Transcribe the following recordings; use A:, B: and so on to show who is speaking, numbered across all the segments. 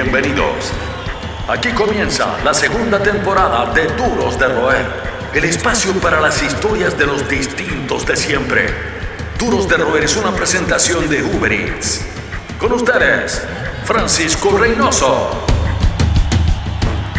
A: Bienvenidos. Aquí comienza la segunda temporada de Duros de Roer, el espacio para las historias de los distintos de siempre. Duros de Roer es una presentación de Uber Eats. Con ustedes, Francisco Reynoso.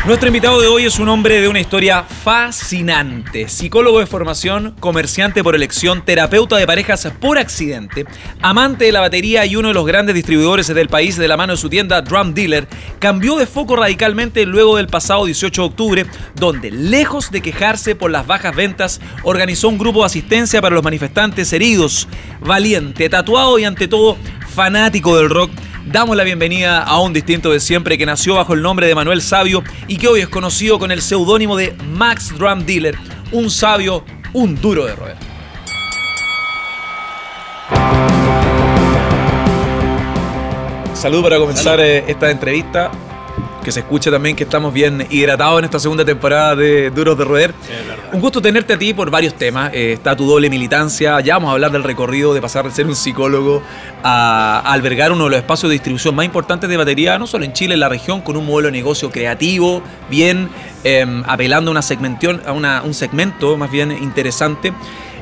B: Nuestro invitado de hoy es un hombre de una historia fascinante. Psicólogo de formación, comerciante por elección, terapeuta de parejas por accidente, amante de la batería y uno de los grandes distribuidores del país de la mano de su tienda Drum Dealer, cambió de foco radicalmente luego del pasado 18 de octubre, donde, lejos de quejarse por las bajas ventas, organizó un grupo de asistencia para los manifestantes heridos. Valiente, tatuado y ante todo fanático del rock damos la bienvenida a un distinto de siempre que nació bajo el nombre de Manuel Sabio y que hoy es conocido con el seudónimo de Max Drum Dealer, un sabio, un duro de roer. Salud para comenzar eh, esta entrevista que se escuche también que estamos bien hidratados en esta segunda temporada de Duros de Roer. Un gusto tenerte a ti por varios temas. Eh, está tu doble militancia. Ya vamos a hablar del recorrido de pasar de ser un psicólogo a, albergar uno de los espacios de distribución más importantes de batería, no solo en Chile, en la región, con un modelo de negocio creativo, bien em, apelando a, una segmentación, a un segmento más bien interesante.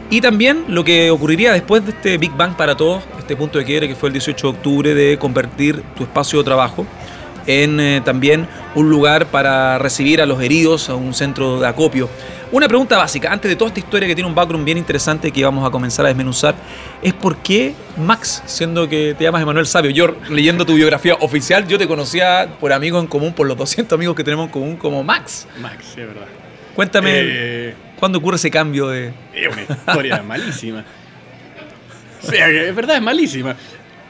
B: Y también lo que ocurriría después de este Big Bang para todos, este punto de quiebre que fue el 18 de octubre de convertir tu espacio de trabajo en eh, también un lugar para recibir a los heridos, a un centro de acopio. Una pregunta básica, antes de toda esta historia que tiene un background bien interesante que vamos a comenzar a desmenuzar, es por qué Max, siendo que te llamas Emanuel Sabio, yo leyendo tu biografía oficial, yo te conocía por amigo en común, por los 200 amigos que tenemos en común como Max.
C: Max, es verdad.
B: Cuéntame, eh, ¿cuándo ocurre ese cambio de...?
C: Es una historia malísima. O sea, es verdad, es malísima.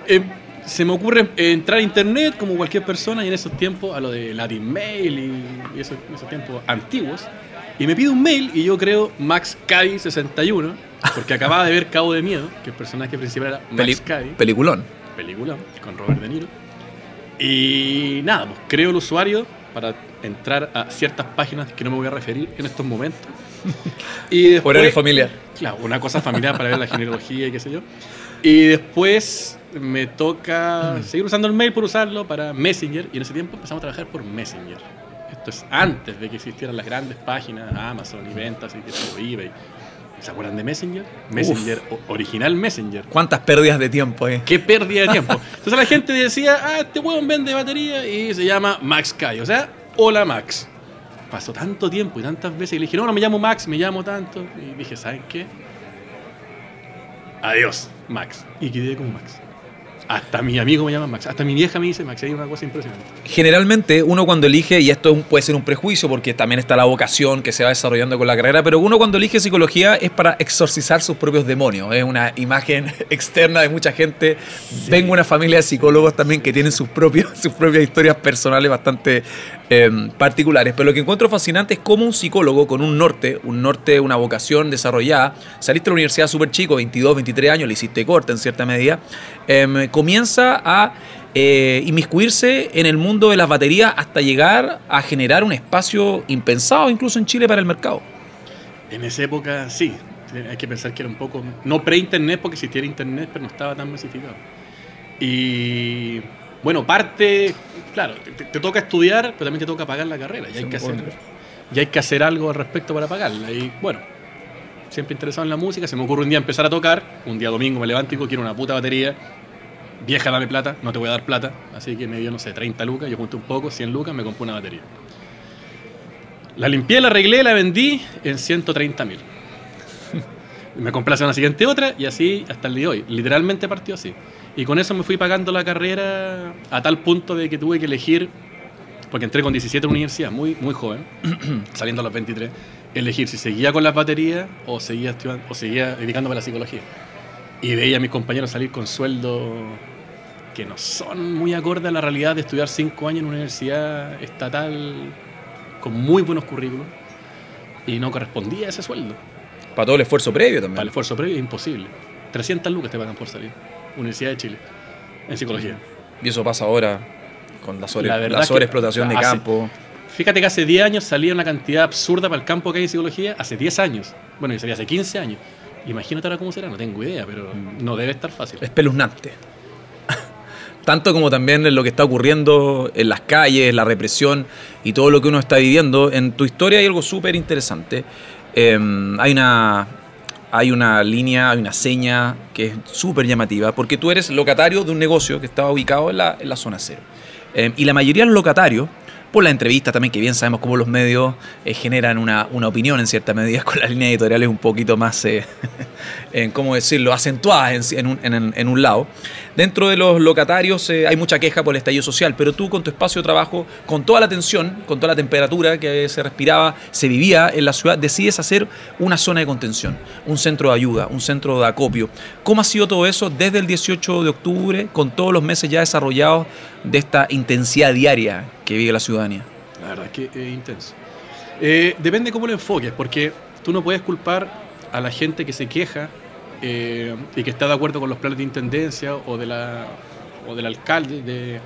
C: Eh, se me ocurre entrar a internet como cualquier persona y en esos tiempos, a lo de Latin Mail y, esos, tiempos antiguos, y me pide un mail y yo creo Max Caddy 61, porque acababa de ver Cabo de Miedo, que el personaje principal era Max Caddy.
B: Peliculón.
C: Peliculón, con Robert De Niro. Y nada, pues creo el usuario para entrar a ciertas páginas que no me voy a referir en estos momentos.
B: y después, familiar.
C: Claro, una cosa familiar para ver la genealogía y qué sé yo. Y después me toca seguir usando el mail por usarlo para Messenger y en ese tiempo empezamos a trabajar por Messenger. Esto es antes de que existieran las grandes páginas Amazon y ventas y que eBay. ¿Se acuerdan de Messenger? Messenger, original Messenger.
B: ¿Cuántas pérdidas de tiempo, eh?
C: ¿Qué pérdida de tiempo? Entonces la gente decía, ah, este hueón vende batería y se llama Max Kai. O sea, hola Max. Pasó tanto tiempo y tantas veces y le dije, no, no me llamo Max, me llamo tanto. Y dije, ¿saben qué? Adiós, Max. Y quedé como Max. Hasta mi amigo me llama Max, hasta mi vieja me dice Max, hay una cosa impresionante.
B: Generalmente uno cuando elige, y esto puede ser un prejuicio porque también está la vocación que se va desarrollando con la carrera, pero uno cuando elige psicología es para exorcizar sus propios demonios. Es una imagen externa de mucha gente. Vengo de una familia de psicólogos también que tienen sus, propios, sus propias historias personales bastante em, particulares. Pero lo que encuentro fascinante es cómo un psicólogo con un norte, un norte, una vocación desarrollada, saliste de la universidad súper chico, 22, 23 años, le hiciste corte en cierta medida, em, comienza a eh, inmiscuirse en el mundo de las baterías hasta llegar a generar un espacio impensado incluso en Chile para el mercado.
C: En esa época sí, hay que pensar que era un poco, no pre-internet porque existía internet, pero no estaba tan masificado. Y bueno, parte, claro, te, toca estudiar, pero también te toca pagar la carrera, y hay, que hacer, y hay que hacer algo al respecto para pagarla. Y bueno, siempre interesado en la música, se me ocurre un día empezar a tocar, un día domingo me levanto y quiero una puta batería, vieja, dame plata, no te voy a dar plata. Así que me dio, no sé, 30 lucas, yo junté un poco, 100 lucas, me compré una batería. La limpié, la arreglé, la vendí en 130 mil. me compré la semana siguiente otra y así hasta el día de hoy. Literalmente partió así. Y con eso me fui pagando la carrera a tal punto de que tuve que elegir, porque entré con 17 en universidad, muy, muy joven, saliendo a los 23, elegir si seguía con las baterías o seguía, o seguía dedicándome a la psicología. Y veía a mis compañeros salir con sueldo que no son muy acorde a la realidad de estudiar cinco años en una universidad estatal con muy buenos currículos y no correspondía a ese sueldo.
B: Para todo el esfuerzo previo también.
C: Para el esfuerzo previo es imposible. 300 lucas te pagan por salir. Universidad de Chile, en psicología.
B: Y eso pasa ahora con la, sobre, la, sobreexplotación de campo.
C: Fíjate que hace 10 años salía una cantidad absurda para el campo que hay en psicología, hace 10 años. Bueno, y salía hace 15 años. Imagínate ahora cómo será, no tengo idea, pero no debe estar fácil.
B: Espeluznante. Tanto como también en lo que está ocurriendo en las calles, la represión y todo lo que uno está viviendo. En tu historia hay algo súper interesante. Em, hay una hay una línea, hay una seña que es súper llamativa, porque tú eres locatario de un negocio que estaba ubicado en la, zona cero. Em, y la mayoría de los locatarios por la entrevista también, que bien sabemos cómo los medios eh, generan una, opinión en cierta medida con las líneas editoriales un poquito más, eh, en, ¿cómo decirlo?, acentuadas en, un, en, un, lado. Dentro de los locatarios eh, hay mucha queja por el estallido social, pero tú con tu espacio de trabajo, con toda la tensión, con toda la temperatura que se respiraba, se vivía en la ciudad, decides hacer una zona de contención, un centro de ayuda, un centro de acopio. ¿Cómo ha sido todo eso desde el 18 de octubre, con todos los meses ya desarrollados de esta intensidad diaria que vive la ciudadanía?
C: La verdad es que es intenso. Eh, depende cómo lo enfoques, porque tú no puedes culpar a la gente que se queja eh, y que está de acuerdo con los planes de intendencia o, de la, o del alcalde de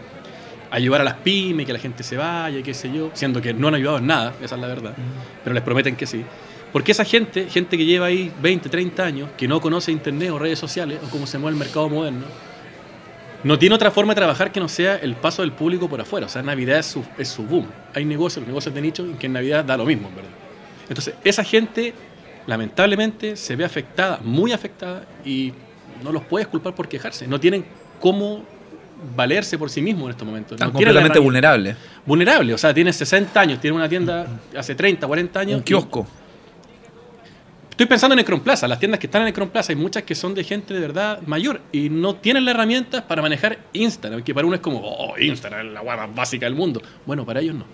C: ayudar a las pymes, que la gente se vaya, y qué sé yo, siendo que no han ayudado en nada, esa es la verdad, pero les prometen que sí. Porque esa gente, gente que lleva ahí 20, 30 años, que no conoce internet o redes sociales o cómo se mueve el mercado moderno, no tiene otra forma de trabajar que no sea el paso del público por afuera. O sea, Navidad es su, es su boom. Hay negocios, negocios de nicho, que en Navidad da lo mismo, en verdad. Entonces, esa gente, lamentablemente, se ve afectada, muy afectada, y no los puedes culpar por quejarse. No tienen cómo valerse por sí mismos en estos momentos.
B: Están completamente vulnerables.
C: Vulnerable, o sea, tiene 60 años, tiene una tienda hace 30, 40 años.
B: Un kiosco.
C: Estoy pensando en Necron Plaza, las tiendas que están en Necron Plaza, hay muchas que son de gente de verdad mayor y no tienen las herramientas para manejar Instagram, que para uno es como, oh, Instagram es la más básica del mundo. Bueno, para ellos no.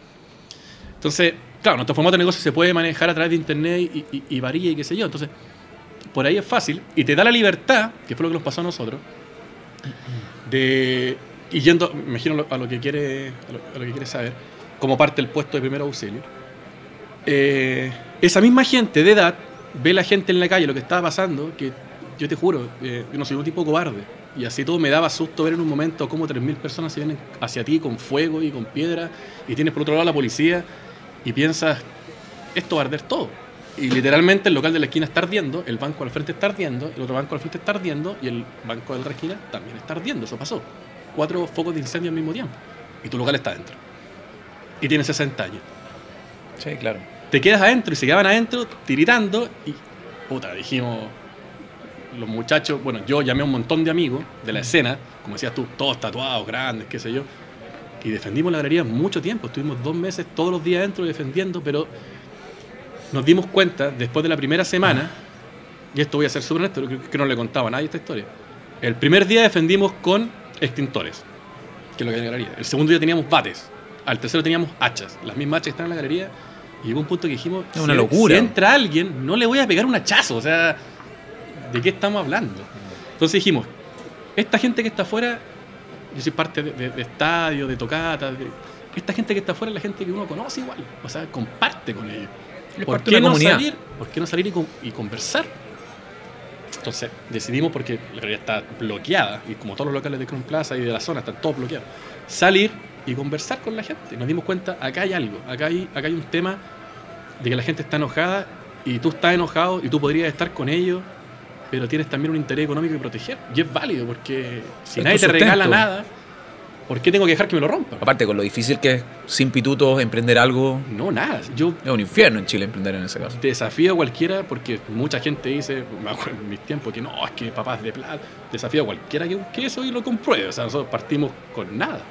C: Entonces, claro, nuestro formato de negocio se puede manejar a través de internet y, y, varilla y qué sé yo. Entonces, por ahí es fácil y te da la libertad, que fue lo que nos pasó a nosotros, de, y yendo, me imagino a lo que quiere, a lo, que quiere saber, como parte del puesto de primer auxilio, eh, esa misma gente de edad ve la gente en la calle lo que estaba pasando, que yo te juro, eh, yo no soy un tipo cobarde. Y así todo me daba susto ver en un momento cómo 3.000 personas se vienen hacia ti con fuego y con piedra, y tienes por otro lado la policía, y piensas, esto va a arder todo. Y literalmente el local de la esquina está ardiendo, el banco al frente está ardiendo, el otro banco al frente está ardiendo, y el banco de la otra esquina también está ardiendo. Eso pasó. Cuatro focos de incendio al mismo tiempo. Y tu local está adentro. Y tienes 60 años.
B: Sí, claro
C: te quedas adentro y se quedaban adentro tiritando y puta, dijimos los muchachos, bueno, yo llamé a un montón de amigos de la escena, como decías tú, todos tatuados, grandes, qué sé yo, y defendimos la galería mucho tiempo, estuvimos dos meses todos los días adentro defendiendo, pero nos dimos cuenta después de la primera semana, y esto voy a ser súper honesto, que no le contaba a nadie esta historia, el primer día defendimos con extintores, que es lo que hay en la galería, el segundo día teníamos bates, al tercero teníamos hachas, las mismas hachas que están en la galería, y llegó un punto que dijimos,
B: es una locura.
C: Si entra alguien, no le voy a pegar un hachazo. O sea, ¿de qué estamos hablando? Entonces dijimos, esta gente que está afuera, yo soy parte de, estadio, de tocata, esta gente que está afuera es la gente que uno conoce igual. O sea, comparte con ellos. ¿Por qué, no salir, ¿Por qué no salir y, conversar? Entonces decidimos, porque la realidad está bloqueada, y como todos los locales de Crown Plaza y de la zona están todos bloqueados, salir y conversar con la gente. Nos dimos cuenta, acá hay algo, acá hay, acá hay un tema de que la gente está enojada y tú estás enojado y tú podrías estar con ellos, pero tienes también un interés económico que proteger. Y es válido porque si nadie te regala nada, ¿por qué tengo que dejar que me lo rompa?
B: Aparte, con lo difícil que es sin pitutos emprender algo.
C: No, nada. Yo,
B: es un infierno en Chile emprender en ese caso.
C: Desafío a cualquiera porque mucha gente dice, me acuerdo en mis tiempos, que no, es que papás de plata. Desafío a cualquiera que, que eso y lo compruebe. O sea, nosotros partimos con nada.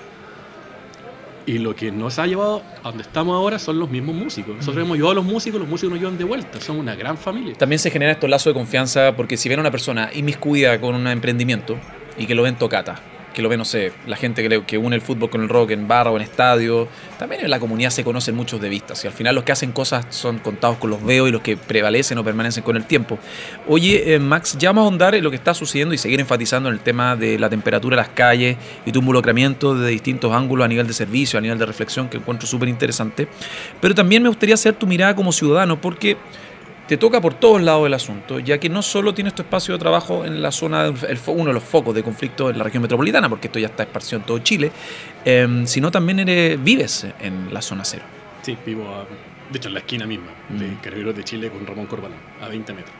C: Y lo que nos ha llevado a donde estamos ahora son los mismos músicos. Nosotros hemos llevado a los músicos, los músicos nos llevan de vuelta. Somos una gran familia.
B: También se genera estos lazos de confianza porque si viene una persona inmiscuida con un emprendimiento y que lo ven tocata, que lo ve, no sé, la gente que, une el fútbol con el rock en barra o en estadio. También en la comunidad se conocen muchos de vistas y al final los que hacen cosas son contados con los dedos y los que prevalecen o permanecen con el tiempo. Oye, eh, Max, ya vamos a ahondar en lo que está sucediendo y seguir enfatizando en el tema de la temperatura de las calles y tu involucramiento de distintos ángulos a nivel de servicio, a nivel de reflexión, que encuentro súper interesante. Pero también me gustaría hacer tu mirada como ciudadano, porque te toca por todos lados el asunto, ya que no solo tienes tu espacio de trabajo en la zona, uno de los focos de conflicto en la región metropolitana, porque esto ya está esparcido en todo Chile, em, sino también eres, vives en la zona cero.
C: Sí, vivo, de hecho, en la esquina misma de mm. Carabineros de Chile con Ramón Corbalán, a 20 metros.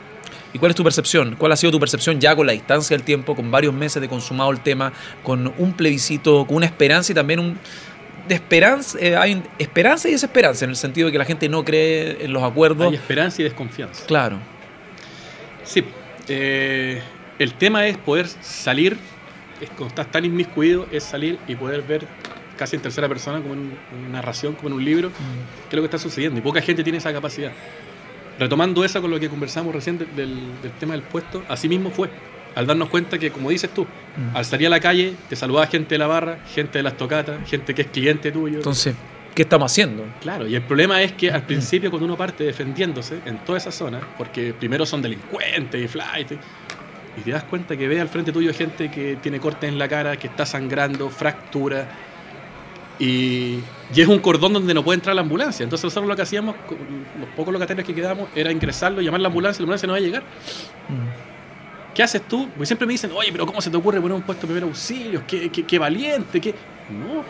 B: ¿Y cuál es tu percepción? ¿Cuál ha sido tu percepción ya con la distancia del tiempo, con varios meses de consumado el tema, con un plebiscito, con una esperanza y también un de esperanza, eh, hay esperanza y desesperanza, en el sentido de que la gente no cree en los acuerdos.
C: Hay esperanza y desconfianza.
B: Claro.
C: Sí. Eh, el tema es poder salir, es, cuando estás tan inmiscuido, es salir y poder ver casi en tercera persona, como en una narración, como en un libro, mm. qué es lo que está sucediendo. Y poca gente tiene esa capacidad. Retomando eso con lo que conversamos recién del, del tema del puesto, así mismo fue al darnos cuenta que, como dices tú, mm. al salir a la calle, te saludaba gente de la barra, gente de las tocatas, gente que es cliente tuyo.
B: Entonces, ¿qué estamos haciendo?
C: Claro, y el problema es que al principio, cuando uno parte defendiéndose en toda esa zona, porque primero son delincuentes y flight, y te das cuenta que ve al frente tuyo gente que tiene cortes en la cara, que está sangrando, fractura, y, y, es un cordón donde no puede entrar la ambulancia. Entonces nosotros lo que hacíamos, los pocos locatarios que quedamos, era ingresarlo, llamar a la ambulancia, y la ambulancia no va a llegar. Mm. ¿Qué haces tú? Porque siempre me dicen, oye, pero ¿cómo se te ocurre poner un puesto de primer auxilio? ¿Qué, qué, valiente? ¿Qué? No.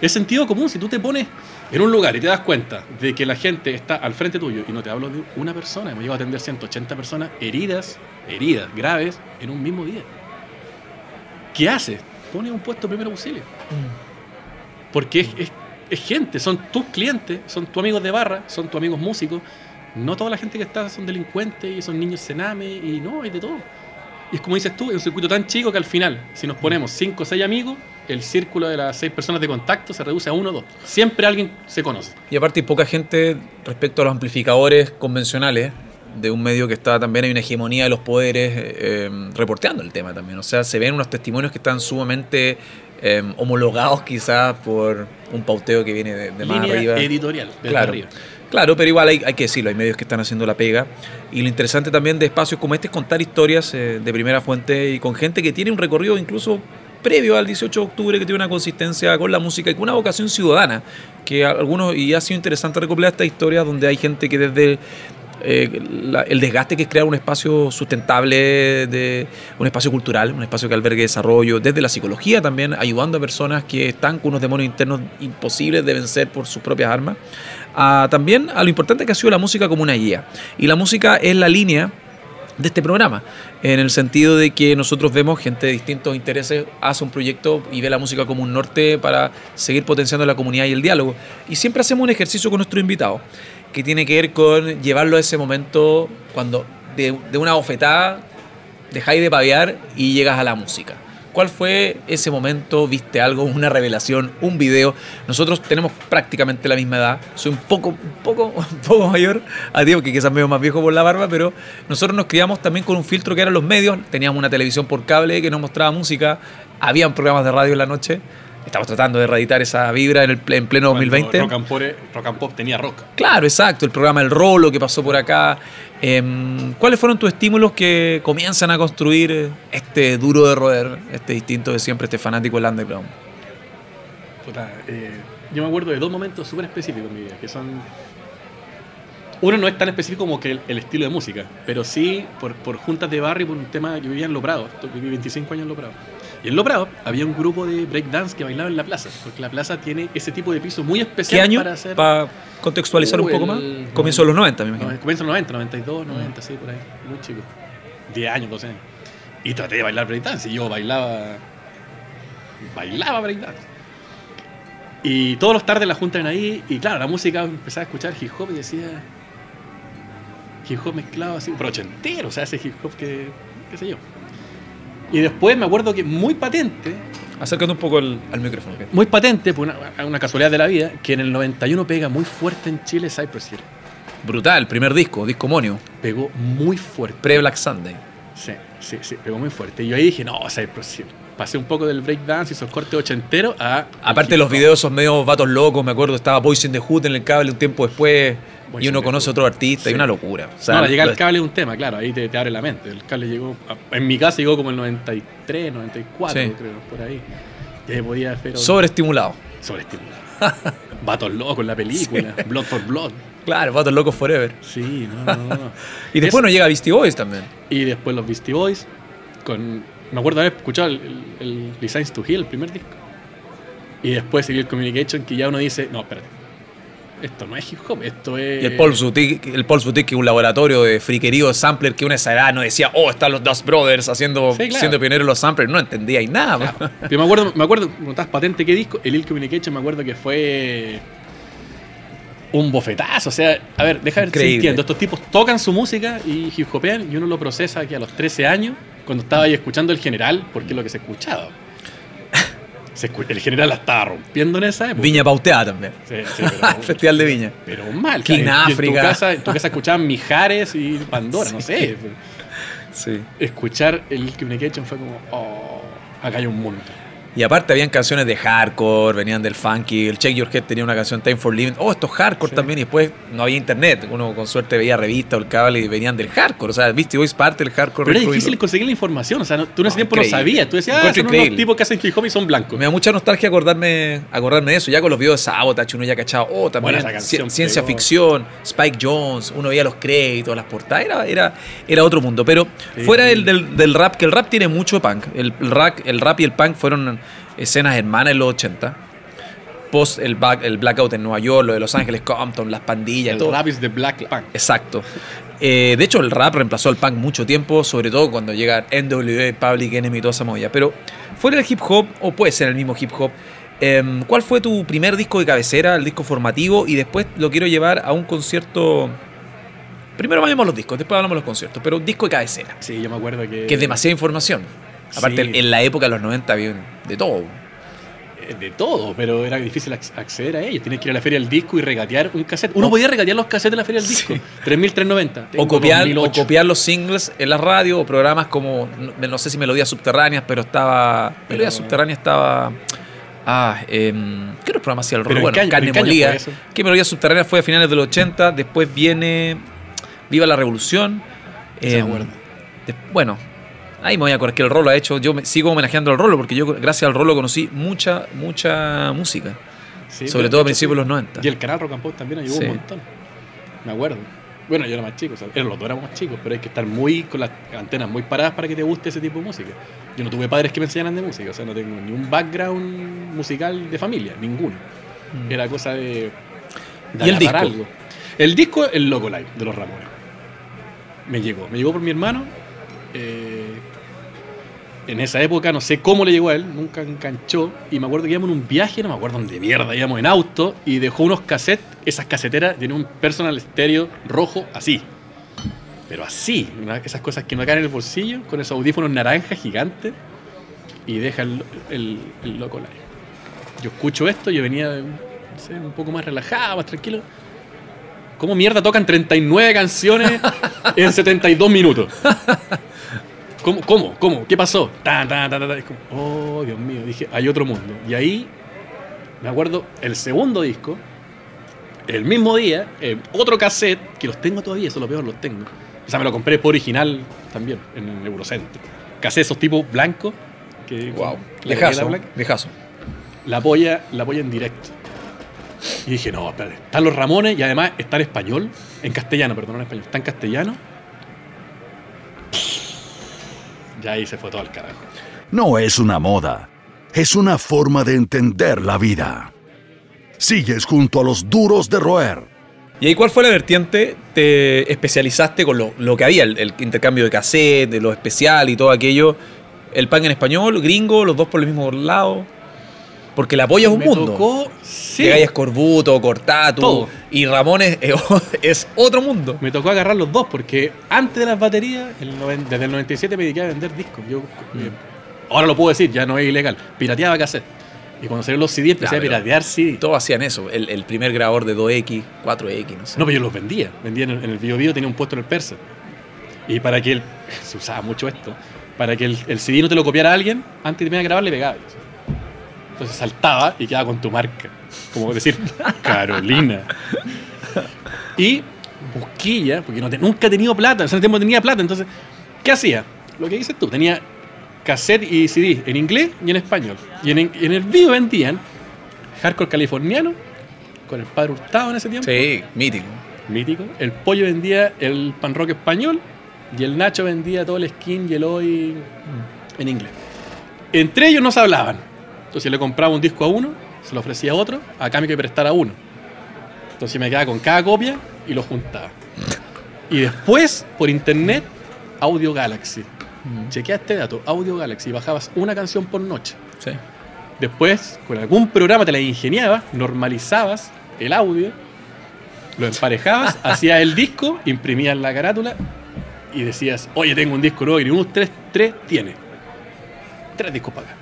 C: Es sentido común. Si tú te pones en un lugar y te das cuenta de que la gente está al frente tuyo, y no te hablo de una persona, me llevo a atender 180 personas heridas, heridas graves, en un mismo día. ¿Qué haces? Pones un puesto de primer auxilio. Mm. Porque es, es, es, gente, son tus clientes, son tus amigos de barra, son tus amigos músicos. No toda la gente que está son delincuentes y son niños cename y no, hay de todo. Y es como dices tú, es un circuito tan chico que al final, si nos ponemos 5 o 6 amigos, el círculo de las 6 personas de contacto se reduce a uno o dos. Siempre alguien se conoce.
B: Y aparte hay poca gente respecto a los amplificadores convencionales de un medio que está también hay una hegemonía de los poderes eh, reporteando el tema también. O sea, se ven unos testimonios que están sumamente eh, homologados quizás por un pauteo que viene de, más arriba.
C: editorial,
B: de claro. arriba. Claro, pero igual hay, que decirlo, hay medios que están haciendo la pega. Y lo interesante también de espacios como este es contar historias eh, de primera fuente y con gente que tiene un recorrido incluso previo al 18 de octubre, que tiene una consistencia con la música y con una vocación ciudadana. Que algunos, y ha sido interesante recopilar esta historia donde hay gente que desde eh, el desgaste que es crear un espacio sustentable, de, un espacio cultural, un espacio que albergue desarrollo, desde la psicología también, ayudando a personas que están con unos demonios internos imposibles de vencer por sus propias armas, también a lo importante que ha sido la música como una guía. Y la música es la línea de este programa, en el sentido de que nosotros vemos gente de distintos intereses hace un proyecto y ve la música como un norte para seguir potenciando la comunidad y el diálogo. Y siempre hacemos un ejercicio con nuestro invitado, que tiene que ver con llevarlo a ese momento cuando de, de una bofetada dejáis de paviar y llegas a la música. ¿Cuál fue ese momento? ¿Viste algo? ¿Una revelación? ¿Un video? Nosotros tenemos prácticamente la misma edad. Soy un poco, un poco, un poco mayor a ti, porque quizás medio más viejo por la barba, pero nosotros nos criamos también con un filtro que eran los medios. Teníamos una televisión por cable que nos mostraba música. Habían programas de radio en la noche. Estamos tratando de reeditar esa vibra en, el, en pleno 2020.
C: Rock and, pop, rock and, Pop, tenía rock.
B: Claro, exacto. El programa El Rolo que pasó por acá. Em, ¿Cuáles fueron tus estímulos que comienzan a construir este duro de roer, este distinto de siempre, este fanático del underground?
C: Eh, yo me acuerdo de dos momentos súper específicos en mi vida, que son... Uno no es tan específico como que el, estilo de música, pero sí por, por, juntas de barrio, por un tema que vivía en Loprado. Viví 25 años en Loprado. Y en Loprado había un grupo de breakdance que bailaba en la plaza, porque la plaza tiene ese tipo de piso muy especial
B: ¿Qué año? para hacer... Para contextualizar un uh, poco más. Comienzo de los 90, me imagino.
C: Comienzo de los 90, 92, 90, sí, por ahí. Muy chico. 10 años, 12 años. Y traté de bailar breakdance. Y yo bailaba. Bailaba breakdance. Y todos los tardes la juntan ahí. Y claro, la música empezaba a escuchar hip hop y decía. Hip hop mezclado así, pero ochentero, o sea, ese hip hop que. qué sé yo. Y después me acuerdo que muy patente.
B: Acércate un poco al, micrófono.
C: Muy patente, por una, casualidad de la vida, que en el 91 pega muy fuerte en Chile Cypress Hill.
B: Brutal, primer disco, disco monio.
C: Pegó muy fuerte.
B: Pre-Black Sunday.
C: Sí, sí, sí, pegó muy fuerte. Y yo ahí dije, no, Cypress Hill. Pasé un poco del breakdance y esos cortes ochenteros a.
B: Aparte de los videos, esos medios vatos locos, me acuerdo, estaba Boys in the Hood en el cable un tiempo después y uno conoce a otro artista y una locura.
C: O sea, no, llegar al cable es un tema, claro, ahí te, abre la mente. El cable llegó, en mi casa llegó como el 93, 94, creo, por ahí. Ya podía hacer...
B: Sobreestimulado.
C: Sobreestimulado. Vatos locos en la película, Blood for Blood.
B: Claro, Vatos locos forever.
C: Sí, no, no, no.
B: y después nos llega Beastie Boys también.
C: Y después los Beastie Boys, con... Me acuerdo haber escuchado el, el, Designs to Heal, el primer disco. Y después el Communication, que ya uno dice, no, espérate esto no es hip hop, esto es...
B: Y el Pulse Boutique, el Pulse Boutique, que es un laboratorio de friquerío de sampler que una esa edad no decía, oh, están los Dust Brothers haciendo,
C: Sí, claro.
B: siendo pioneros los samplers. No entendía ahí nada.
C: Claro. Pero me acuerdo, me acuerdo, preguntabas patente qué disco, el Ill Communication me acuerdo que fue un bofetazo, o sea, a ver, deja ver si
B: Increíble.
C: entiendo, estos tipos tocan su música y hip hopean y uno lo procesa aquí a los 13 años, cuando estaba ahí escuchando el general, porque es lo que se escuchaba. Se escu- el general la estaba rompiendo en esa época.
B: Viña pauteada también.
C: Sí, sí, pero,
B: Festival de Viña.
C: pero mal.
B: King
C: En tu, casa, en tu casa escuchaban Mijares y Pandora, no sé.
B: Sí.
C: Escuchar el Communication fue como, oh, acá hay un mundo.
B: Y aparte habían canciones de hardcore, venían del funky. El Check Your Head tenía una canción Time for Living. Oh, esto es hardcore
C: Sí.
B: también. Y después no había internet. Uno con suerte veía revista o el cable y venían del hardcore. O sea, Beastie Boys parte del hardcore.
C: Pero era difícil conseguir la información, o sea, no- tú en ese
B: No,
C: tiempo no
B: increíble.
C: sabías. Tú decías, ah, unos tipos que hacen hip hop y son blancos.
B: Me da mucha nostalgia acordarme, acordarme de eso. Ya con los videos de Sabotage uno ya cachaba, oh, también
C: canción
B: ciencia
C: pegó.
B: ficción, Spike Jones, uno veía los créditos, las portadas, era, era, era otro mundo. Pero
C: Sí,
B: fuera
C: sí.
B: del, del- del rap, que el rap tiene mucho punk. El, el rap, el rap y el punk fueron escenas hermanas en los 80. Post el, back- el blackout en Nueva York, lo de Los Ángeles Compton, las pandillas,
C: El
B: todo.
C: rap is the black punk.
B: Exacto. Eh, de hecho, el rap reemplazó al punk mucho tiempo, sobre todo cuando llega NWA, Public Enemy y toda esa movida. Pero fuera del hip hop, o puede ser el mismo hip hop, em, ¿cuál fue tu primer disco de cabecera, el disco formativo? Y después lo quiero llevar a un concierto. Primero vayamos a los discos, después hablamos de los conciertos, pero un disco de cabecera,
C: Sí, yo me acuerdo que.
B: que es demasiada información. Aparte,
C: Sí.
B: en la época de los 90 había de todo.
C: Eh, De todo, pero era difícil ac- acceder a ellos. Tienes que ir a la feria del disco y regatear un cassette. Uno podía regatear los cassettes de la feria del disco.
B: Sí.
C: 3.390.
B: O copiar, o
C: 2008.
B: copiar los singles en la radio o programas como, no, no sé si Melodías Subterráneas, pero estaba... Melodías Subterráneas estaba... Ah, em, ¿qué otro programa hacía el
C: Pero
B: rock?
C: ¿en
B: Bueno,
C: qué año-
B: Carne Molida. ¿Qué Melodías Subterráneas fue a finales de los 80? Después viene Viva la Revolución. De- bueno, ahí me voy a acordar que el Rolo ha hecho... Yo me, sigo homenajeando al Rolo porque yo gracias al Rolo conocí mucha, mucha música.
C: Sí,
B: sobre todo a principios de los 90.
C: Y el canal Rock and Pop también ayudó
B: Sí.
C: un montón. Me acuerdo. Bueno, yo era más chico, o sea, los dos éramos más chicos, pero hay que estar muy con las antenas muy paradas para que te guste ese tipo de música. Yo no tuve padres que me enseñaran de música, o sea, no tengo ni un background musical de familia, ninguno.
B: Mm.
C: Era cosa de. de
B: ¿Y el disco?
C: algo. El disco, el Loco Live de los Ramones. Me llegó. Me llegó por mi hermano. eh, en esa época, no sé cómo le llegó a él, nunca enganchó. Y me acuerdo que íbamos en un viaje, no me acuerdo dónde mierda, íbamos en auto y dejó unos cassettes. Esas caseteras tienen un personal estéreo rojo así. Pero así, esas cosas que no caen en el bolsillo, con esos audífonos naranjas gigantes. Y deja el, loco live. Yo escucho esto, yo venía un poco más relajado, más tranquilo. ¿Cómo mierda tocan 39 canciones en 72 minutos? ¿Cómo? ¿Cómo? ¿Cómo? ¿Qué pasó? Tan, tan, tan, tan, tan. Es como, oh, Dios mío. Dije, hay otro mundo. Y ahí, me acuerdo, el segundo disco, el mismo día, eh, otro cassette, que los tengo todavía, eso es lo peor, los tengo. O sea, me lo compré por original también, en el Eurocentro. Cassette esos tipos blancos. Que,
B: Wow. Lejazo, lejazo.
C: la polla, la polla en directo. Y dije, no, espérate, están los Ramones y además está en español, en castellano, perdón, no en español, está en castellano. Ya ahí se fue todo al carajo.
A: No es una moda, es una forma de entender la vida. Sigues junto a los duros de roer.
B: ¿Y ahí cuál fue la vertiente? ¿Te especializaste con lo, lo que había, el, el intercambio de cassette, de lo especial y todo aquello? ¿El pan en español, gringo, los dos por el mismo lado? Porque la apoya es un
C: Me
B: mundo.
C: tocó, sí,
B: Llega Escorbuto, Cortatu
C: Todo.
B: y Ramones eh, es otro mundo.
C: me tocó agarrar los dos porque antes de las baterías, el noven- desde el 97 me dediqué a vender discos. Yo, eh, ahora lo puedo decir, ya no es ilegal. Pirateaba cassette. Y cuando salieron los CD empecé a piratear CD.
B: Todos hacían eso. El, el primer grabador de 2X, 4X, no sé.
C: No, pero yo los vendía. Vendía en el, en el Bio Bio, tenía un puesto en el Persa. Y para que el, se usaba mucho esto, para que el, el CD no te lo copiara alguien, antes de grabar le pegaba. Entonces saltaba y quedaba con tu marca. Como decir, Carolina. Y busquilla, porque no te- nunca he tenido plata, en ese tiempo tenía plata. Entonces, ¿qué hacía? Lo que dices tú, tenía cassette y CD en inglés y en español. Y en, en el video vendían hardcore californiano, con el padre Hurtado en ese tiempo
B: Sí, mítico.
C: mítico. El pollo vendía el pan rock español y el Nacho vendía todo el skin y el hoy en inglés. Entre ellos no se hablaban. Entonces le compraba un disco a uno, se lo ofrecía a otro, a cambio que prestara uno. Entonces me quedaba con cada copia y lo juntaba. Y después, por internet, Audio Galaxy. Chequea este dato, Audio Galaxy. Bajabas una canción por noche.
B: Sí.
C: Después, con algún programa te la ingeniabas, normalizabas el audio, lo emparejabas, hacías el disco, imprimías la carátula y decías, oye, tengo un disco nuevo y unos tres, tres tiene. Tres discos para acá.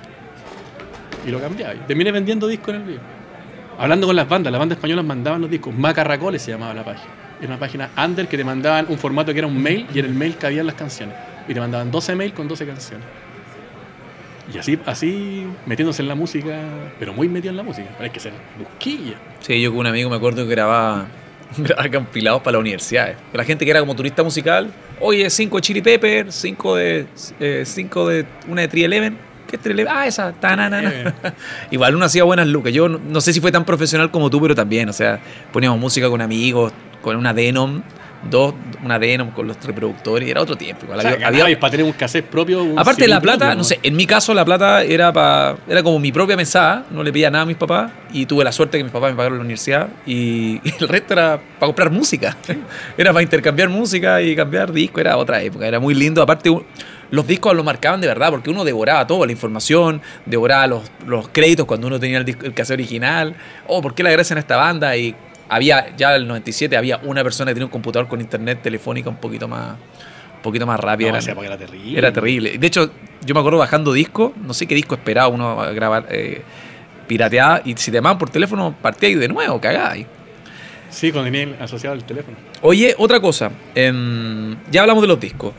C: Y lo cambiabas. Y terminé vendiendo discos en el video. Hablando con las bandas, las bandas españolas mandaban los discos. Macarracoles se llamaba la página. Era una página under que te mandaban un formato que era un mail y en el mail cabían las canciones. Y te mandaban 12 mails con 12 canciones. Y así, así metiéndose en la música, pero muy metido en la música. Pero hay que ser busquilla.
B: Sí, yo con un amigo me acuerdo que grababa, grababa compilados para las universidades. La gente que era como turista musical, oye, 5 de Chili Pepper, 5 de, eh, cinco de una de Tri-Eleven. ¿Qué Tri-Eleven? Ah, esa, tananana. Igual uno hacía buenas lucas. Yo no, no sé si fue tan profesional como tú, pero también, o sea, poníamos música con amigos, con una Denon, dos, una Denon con los reproductores, y era otro tiempo.
C: O sea,
B: había-
C: para tener un cassette propio. un
B: Aparte
C: CD
B: la plata,
C: propio,
B: no sé, en mi caso la plata era pa- era como mi propia mesada, no le pedía nada a mis papás y tuve la suerte que mis papás me pagaron la universidad y, y el resto era para comprar música. Era para intercambiar música y cambiar discos, era otra época, era muy lindo. Aparte los discos lo marcaban de verdad porque uno devoraba todo, la información, devoraba los, los créditos cuando uno tenía el, disco, el cassette original. Oh, ¿por qué le agradecen a esta banda? Y había, ya en el 97 había una persona que tenía un computador con internet telefónica un poquito más, un poquito más rápida.
C: No,
B: Era-
C: terrible.
B: era terrible. De hecho, yo me acuerdo bajando disco, no sé qué disco esperaba uno a grabar, eh, pirateada, y si te llamaban por teléfono, partía ahí de nuevo, cagáis.
C: Sí, tenía el- asociado el teléfono.
B: Oye, otra cosa, em, ya hablamos de los discos.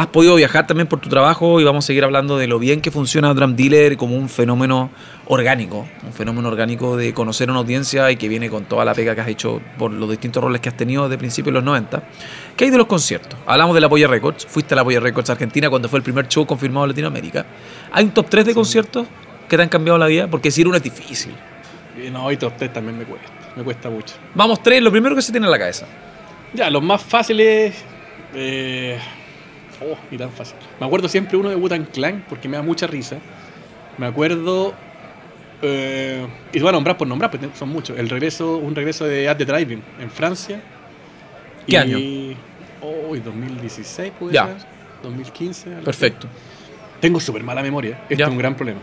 B: Has podido viajar también por tu trabajo y vamos a seguir hablando de lo bien que funciona Drum Dealer como un fenómeno orgánico, un fenómeno orgánico de conocer una audiencia y que viene con toda la pega que has hecho por los distintos roles que has tenido de principios de los 90. ¿Qué hay de los conciertos? Hablamos de la Polla Records, fuiste a la Polla Records Argentina cuando fue el primer show confirmado en Latinoamérica. ¿Hay un top 3 de conciertos que te han cambiado la vida? Porque decir uno es difícil.
C: Y no, y top 3 también me cuesta. Me cuesta mucho.
B: Vamos, tres, lo primero que se tiene en la cabeza.
C: Ya, los más fáciles. Eh, oh, ni tan fácil. Me acuerdo siempre uno de Wutan Clan porque me da mucha risa. Me acuerdo. Eh, y te voy a nombrar por nombrar, porque son muchos. El regreso, un regreso de At the Driving en Francia.
B: ¿Qué
C: Y-
B: año?
C: Oh, y 2016 puede
B: Ya.
C: ser. 2015. algo así.
B: Perfecto.
C: Tengo súper mala memoria. Este
B: Ya.
C: es un gran problema.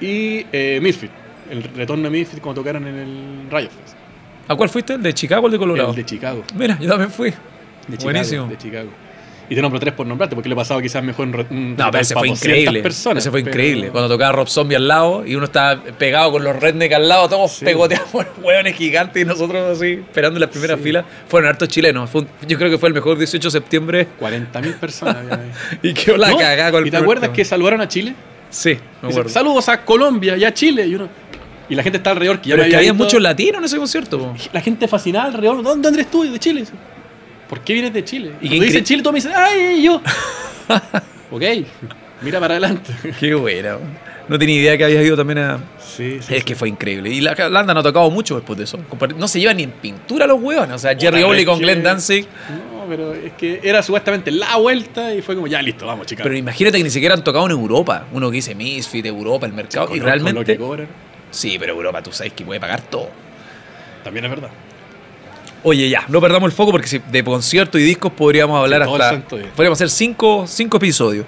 C: Y eh, Misfit. El retorno de Misfit cuando tocaron en el Riot Fest.
B: ¿A cuál fuiste? ¿El de Chicago o el de Colorado?
C: El de Chicago.
B: Mira, yo también fui.
C: De Chicago,
B: Buenísimo.
C: De Chicago. Y te nombro tres por nombrarte, porque le he pasado quizás mejor un
B: No, pero ese fue
C: 200
B: increíble.
C: personas.
B: ese fue
C: pero-
B: increíble. Cuando tocaba Rob Zombie al lado y uno estaba pegado con los redneck al lado, todos
C: Sí.
B: pegoteados por hueones gigantes y nosotros así esperando en las primeras
C: Sí.
B: filas. Fueron hartos chilenos. Fue un- yo creo que fue el mejor 18 de septiembre
C: 40.000 personas. había
B: y quedó la
C: No,
B: cagada con el
C: ¿Y te
B: primer
C: acuerdas que saludaron a Chile?
B: Sí, me acuerdo.
C: Saludos a Colombia y a Chile. Y, uno, y la gente está alrededor. Que ya
B: Pero
C: me
B: es que
C: había
B: había
C: visto.
B: muchos latinos en ese concierto. po.
C: La gente fascinada alrededor. ¿Dónde, dónde eres tú? De Chile. ¿Por qué vienes de Chile?
B: Y
C: cuando dicen Chile, todos me dicen, ¡ay, yo! ok, mira para adelante.
B: Qué buena. No tenía idea que habías ido también a...
C: Sí, sí.
B: Es que fue increíble. Y la Holanda no ha tocado mucho después de eso. No se llevan ni en pintura los hueones. O sea, Jerry
C: es
B: con
C: que-
B: Glenn Danzig.
C: No, pero es que era supuestamente la vuelta y fue como, ya listo, vamos, chicas.
B: Pero imagínate que ni siquiera han tocado en Europa. Uno que dice Misfit, Europa, el mercado. y
C: lo que
B: realmente. Sí, pero Europa tú sabes que puede pagar todo.
C: también es verdad.
B: Oye, ya, no perdamos el foco porque si de conciertos y discos podríamos hablar
C: el
B: hasta. Podríamos hacer cinco, cinco episodios.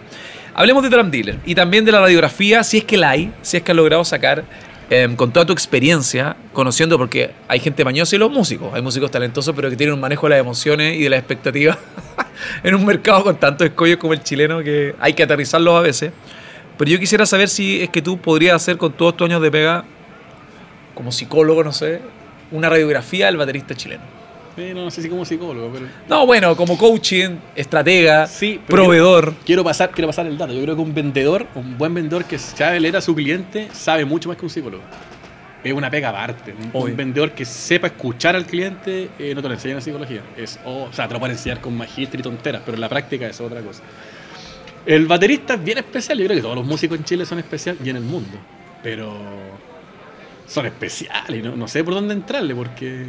B: Hablemos de Drum Dealer y también de la radiografía, si es que la hay, si es que has logrado sacar em, con toda tu experiencia, conociendo, porque hay gente mañosa y los músicos. Hay músicos talentosos, pero que tienen un manejo de las emociones y de las expectativas en un mercado con tantos escollos como el chileno que hay que aterrizarlos a veces. Pero yo quisiera saber si es que tú podrías hacer con todos tus años de pega, como psicólogo, no sé, una radiografía del baterista chileno.
C: Sí, no, no sé si como psicólogo, pero
B: No, bueno, como coaching, estratega,
C: Sí,
B: proveedor.
C: quiero pasar, quiero pasar el dato. Yo creo que un vendedor, un buen vendedor que sabe leer a su cliente, sabe mucho más que un psicólogo. Es una pega aparte. Un,
B: Obvio.
C: un vendedor que sepa escuchar al cliente eh, no te lo enseñan en psicología. Es, o o sea, te lo pueden enseñar con magíster y tonteras, pero en la práctica es otra cosa. El baterista es bien especial. Yo creo que todos los músicos en Chile son especiales y en el mundo. Pero son especiales y no, no sé por dónde entrarle porque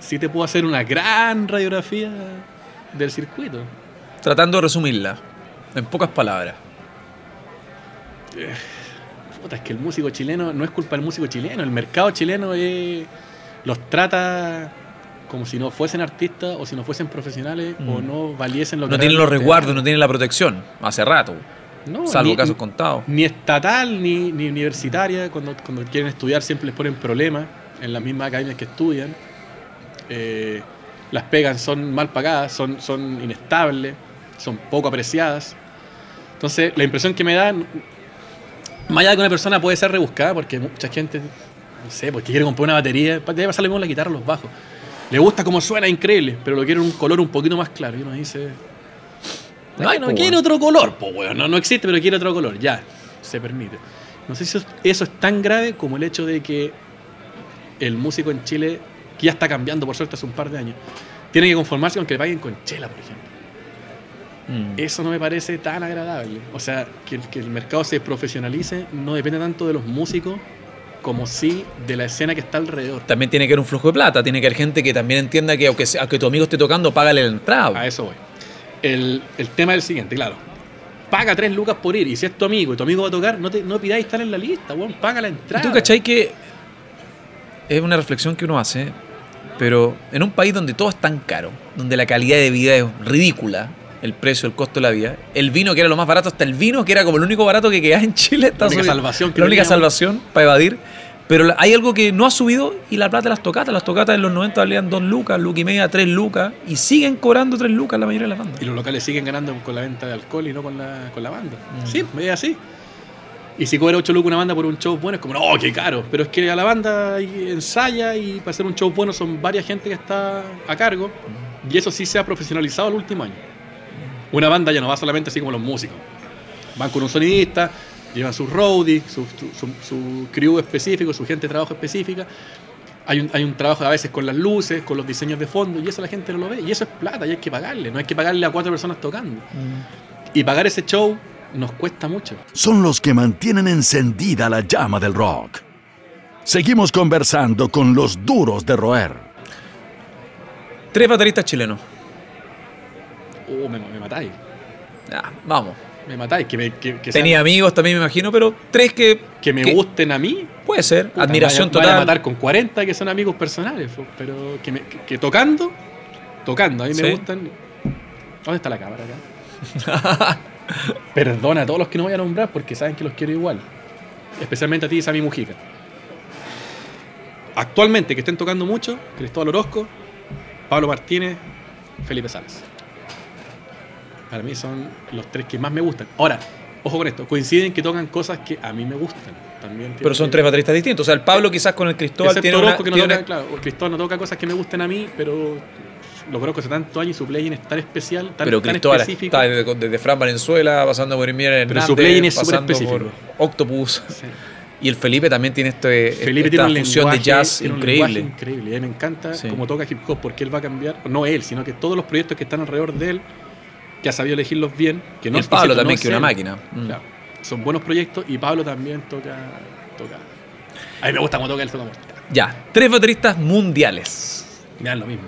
C: sí te puedo hacer una gran radiografía del circuito.
B: Tratando de resumirla, en pocas palabras.
C: Puta, es que el músico chileno no es culpa del músico chileno, el mercado chileno los trata como si no fuesen artistas o si no fuesen profesionales o
B: Mm.
C: no valiesen lo que
B: No tienen los resguardos, no tienen la protección. Hace rato.
C: No,
B: salvo
C: ni-
B: casos contados.
C: Ni estatal ni, ni universitaria, cuando, cuando quieren estudiar siempre les ponen problemas en las mismas academias que estudian. Eh, las pegas son mal pagadas, son, son inestables, son poco apreciadas. Entonces, la impresión que me da, más allá de que una persona puede ser rebuscada, porque mucha gente, no sé, porque quiere comprar una batería, debe pasarle con la guitarra los bajos. Le gusta como suena, increíble, pero lo quiere un color un poquito más claro. Y uno dice,
B: No hay,
C: no
B: po,
C: quiere otro color, weón. No, no existe, pero quiere otro color. Ya, se permite. No sé si eso, eso es tan grave como el hecho de que el músico en Chile, que ya está cambiando por suerte hace un par de años, tiene que conformarse con que le paguen con chela, por ejemplo.
B: Mm.
C: Eso no me parece tan agradable. O sea, que, el- que el mercado se profesionalice no depende tanto de los músicos como sí de la escena que está alrededor.
B: También tiene que haber un flujo de plata. Tiene que haber gente que también entienda que aunque, aunque tu amigo esté tocando, págale la entrada.
C: A eso voy. El, el tema es el siguiente, claro. Paga tres lucas por ir. Y si es tu amigo y tu amigo va a tocar, no, te, no pidáis estar en la lista, weón. Paga la
B: ¿Y
C: entrada.
B: tú cachai que es una reflexión que uno hace, pero en un país donde todo es tan caro, donde la calidad de vida es ridícula, el precio, el costo de la vida, el vino que era lo más barato, hasta el vino que era como el único barato que quedaba en Chile, está
C: La única salvación que
B: la única
C: teníamos.
B: salvación para evadir. Pero hay algo que no ha subido y la plata de las tocatas. Las tocatas en los 90 valían 2 lucas, lucas y media, 3 lucas. Y siguen cobrando 3 lucas la mayoría de las bandas.
C: Y los locales siguen ganando con la venta de alcohol y no con la, con la banda.
B: Mm.
C: Sí, es así. Y si cobra 8 lucas una banda por un show bueno, es como, no, qué caro. Pero es que a la banda ensaya y para hacer un show bueno son varias gente que está a cargo. Y eso sí se ha profesionalizado el último año. Una banda ya no va solamente así como los músicos. Van con un sonidista, llevan sus roadies, su, su, su- su crew específico, su gente de trabajo específica. Hay un, hay un trabajo a veces con las luces, con los diseños de fondo, y eso la gente no lo ve. Y eso es plata, y hay que pagarle. No hay que pagarle a cuatro personas tocando. Y pagar ese show nos cuesta mucho.
A: Son los que mantienen encendida la llama del rock. Seguimos conversando con los duros de roer.
B: Tres bateristas chilenos.
C: Oh, me, me matáis.
B: Vamos.
C: Me matáis. Que, me, que, que sean-
B: Tenía amigos también, me imagino, pero tres que.
C: que me gusten a mí.
B: Puede ser.
C: puta,
B: Admiración
C: a-
B: total.
C: matar con 40 que son amigos personales. Pero que, me- que- que tocando, tocando, a mí
B: Sí.
C: me gustan. ¿Dónde está la cámara acá? Perdona a todos los que no voy a nombrar porque saben que los quiero igual. Especialmente a ti, Sammy Mujica. Actualmente que estén tocando mucho, Cristóbal Orozco, Pablo Martínez, Felipe Salas. Para mí son los tres que más me gustan. Ahora, ojo con esto, coinciden que tocan cosas que a mí me gustan. También
B: Pero son tres bateristas distintos. O sea, el Pablo quizás con el Cristóbal
C: Excepto
B: tiene una,
C: Orozco, que no
B: tiene
C: toca, Cristóbal no toca cosas que me gusten a mí, pero lo conozco hace tantos años y su plugin es tan especial, tan,
B: Pero
C: tan específico.
B: está desde, desde Fran Valenzuela, pasando por Emir Hernández,
C: su plugin es
B: pasando por Octopus.
C: Sí.
B: Y el Felipe también tiene este,
C: Felipe
B: esta
C: tiene un
B: fusión
C: lenguaje,
B: de jazz
C: tiene
B: increíble.
C: increíble. Y a mí me encanta
B: Sí.
C: cómo toca hip hop, porque él va a cambiar, no él, sino que todos los proyectos que están alrededor de él, que ha sabido elegirlos bien, que no
B: y
C: es
B: el Pablo
C: cierto,
B: también, que es una máquina. Mm.
C: Claro, son buenos proyectos y Pablo también toca. toca. A mí me gusta cómo toca él, toca.
B: Ya, tres bateristas mundiales.
C: Me dan lo mismo.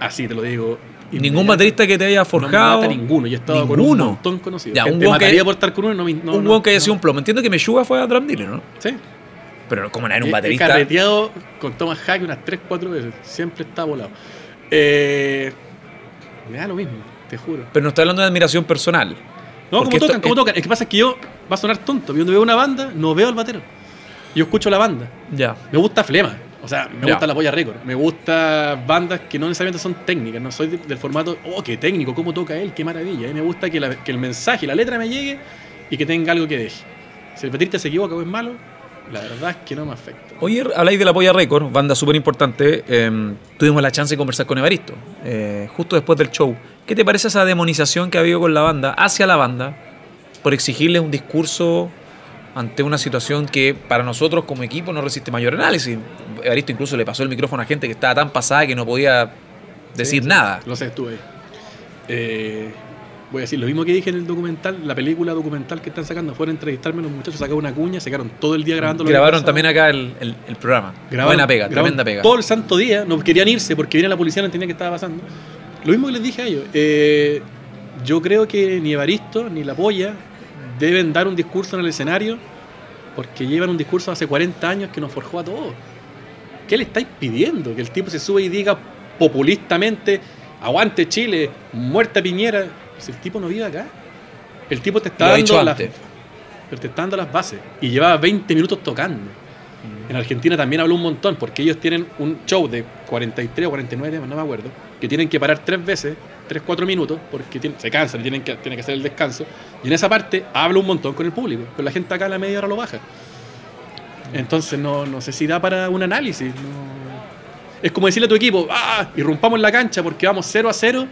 C: Así te lo digo.
B: Ningún baterista que te haya
C: No
B: forjado.
C: me mata ninguno. Yo he estado con
B: Ninguno.
C: un montón conocido.
B: Ya, un
C: te
B: hueón que-
C: mataría por estar con uno. No, no,
B: un
C: no,
B: que haya sido
C: no.
B: un plomo. Entiendo que Meshuga fue a drum dealer, ¿no?
C: Sí.
B: Pero como era un
C: He- He
B: baterista.
C: carreteado con Thomas Hack unas 3, 4 veces. Siempre está volado. Eh, me da lo mismo, te juro.
B: Pero no estoy hablando de admiración personal.
C: No, como tocan, como tocan. Es que pasa es que yo, va a sonar tonto, pero cuando veo una banda, no veo al batero. Yo escucho la banda.
B: Ya.
C: Me gusta Flema. O sea, me gusta la polla récord. Me gusta bandas que no necesariamente son técnicas. No soy de- del formato, oh, qué técnico, cómo toca él, qué maravilla. Me gusta que, la- que el mensaje, la letra me llegue y que tenga algo que deje. Si el baterista se equivoca o es malo, la verdad es que no me afecta.
B: Oye, habláis de la Polla Record, banda súper importante. eh, tuvimos la chance de conversar con Evaristo, eh, justo después del show. ¿Qué te parece esa demonización que ha habido con la banda, hacia la banda, por exigirles un discurso ante una situación que para nosotros como equipo no resiste mayor análisis? Evaristo incluso le pasó el micrófono a gente que estaba tan pasada que no podía decir
C: Sí,
B: nada.
C: Lo sé, estuve. Eh, voy a decir lo mismo que dije en el documental, la película documental que están sacando. Fueron a entrevistarme los muchachos, sacaron una cuña, sacaron todo el día grabando
B: Grabaron también acá el, el- el programa.
C: Grabaron-
B: Buena pega,
C: grabaron
B: tremenda pega.
C: Todo el santo día, no querían irse porque viene la policía, no entendía qué estaba pasando. Lo mismo que les dije a ellos. eh, yo creo que ni Evaristo ni La Polla deben dar un discurso en el escenario porque llevan un discurso hace 40 años que nos forjó a todos. ¿qué le estáis pidiendo? Que el tipo se sube y diga populistamente, aguante Chile, muerta Piñera. Si el tipo no vive acá. El tipo te está, dando las, pero te está dando las bases. Y llevaba 20 minutos tocando. En Argentina también habló un montón, porque ellos tienen un show de 43 o 49 temas, no me acuerdo, que tienen que parar tres veces, 3, 4 minutos, porque tienen- se cansan tienen que, tienen que hacer el descanso. Y en esa parte habla un montón con el público, pero la gente acá a la media hora lo baja. Entonces no, no sé si da para un análisis. Es como decirle a tu equipo, ah, irrumpamos en la cancha porque vamos 0 a 0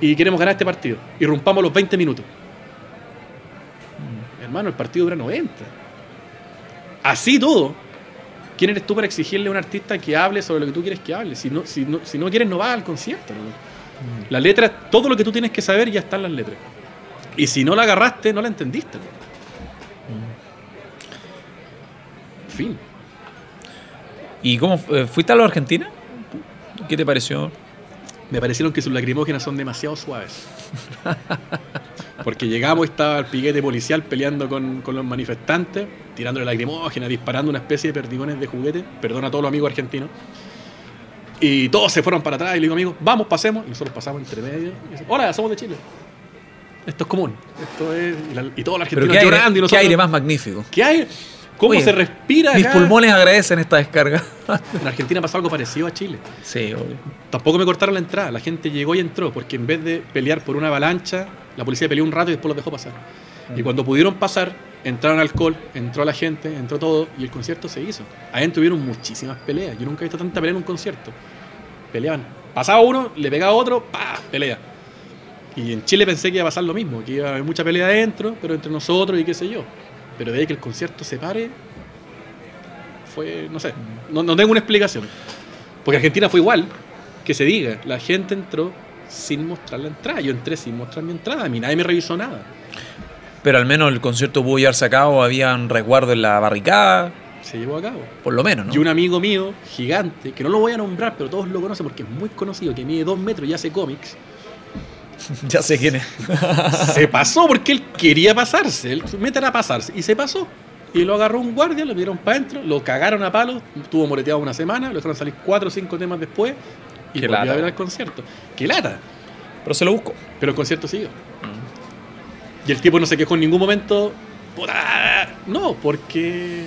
C: y queremos ganar este partido. Irrumpamos los 20 minutos. Hermano, el partido dura 90. Así todo. ¿Quién eres tú para exigirle a un artista que hable sobre lo que tú quieres que hable? Si no, si no, si no quieres, no vas al concierto. ¿no? La letra, todo lo que tú tienes que saber ya está en las letras. Y si no la agarraste, no la entendiste. ¿no? Fin.
B: ¿Y cómo eh, fuiste a la Argentina? ¿Qué te pareció?
C: Me parecieron que sus lacrimógenas son demasiado suaves. Porque llegamos y estaba el piquete policial peleando con, con los manifestantes, tirándole lacrimógenas, disparando una especie de perdigones de juguete. Perdona a todos los amigos argentinos. Y todos se fueron para atrás y le digo, amigos, vamos, pasemos. Y nosotros pasamos entre medio. Y dice, Hola, somos de Chile. Esto es común. Esto es. Y, la- y todos los
B: Pero
C: argentinos
B: qué aire,
C: llorando y
B: qué
C: nosotros.
B: aire más magnífico.
C: ¿Qué hay? ¿Cómo
B: Oye,
C: se respira
B: Mis pulmones agradecen esta descarga.
C: En Argentina pasó algo parecido a Chile.
B: sí, obvio.
C: Tampoco me cortaron la entrada, la gente llegó y entró, porque en vez de pelear por una avalancha, la policía peleó un rato y después los dejó pasar. Y cuando pudieron pasar, entraron alcohol, entró la gente, entró todo, y el concierto se hizo. Adentro tuvieron muchísimas peleas. Yo nunca he visto tanta pelea en un concierto. Peleaban. Pasaba uno, le pegaba otro, ¡pa! pelea. Y en Chile pensé que iba a pasar lo mismo, que iba a haber mucha pelea adentro, pero entre nosotros y qué sé yo. Pero de ahí que el concierto se pare, fue, no sé, no, no tengo una explicación. Porque Argentina fue igual, que se diga, la gente entró sin mostrar la entrada. Yo entré sin mostrar mi entrada, a mí nadie me revisó nada.
B: Pero al menos el concierto pudo llevarse a cabo, había un resguardo en la barricada,
C: Se llevó a cabo.
B: por lo menos, ¿no?
C: Y un amigo mío, gigante, que no lo voy a nombrar, pero todos lo conocen porque es muy conocido, que mide dos metros y hace cómics,
B: ya sé quién es.
C: se pasó porque él quería pasarse, él meter a pasarse, y se pasó. Y lo agarró un guardia, lo dieron para adentro, lo cagaron a palos, estuvo moreteado una semana, lo dejaron salir cuatro o cinco temas después y
B: Qué
C: volvió
B: lata.
C: a ver el concierto. ¡Qué lata!
B: Pero se lo busco.
C: Pero el concierto siguió. Y el tipo no se quejó en ningún momento. "Puta". No, porque.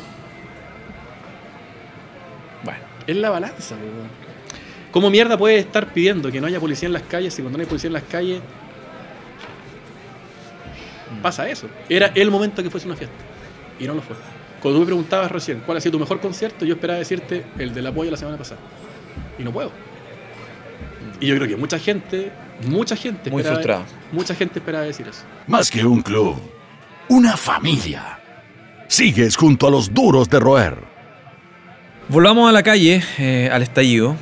C: Bueno, es la balanza, weón. ¿Cómo mierda puedes estar pidiendo que no haya policía en las calles si cuando no hay policía en las calles pasa eso? Era el momento que fuese una fiesta. Y no lo fue. Cuando tú me preguntabas recién cuál ha sido tu mejor concierto, yo esperaba decirte el del apoyo la semana pasada. Y no puedo. Y yo creo que mucha gente, mucha gente
B: Muy frustrada.
C: Mucha gente esperaba decir eso.
A: Más que un club, una familia. Sigues junto a los duros de roer.
B: Volvamos a la calle, eh, al estallido.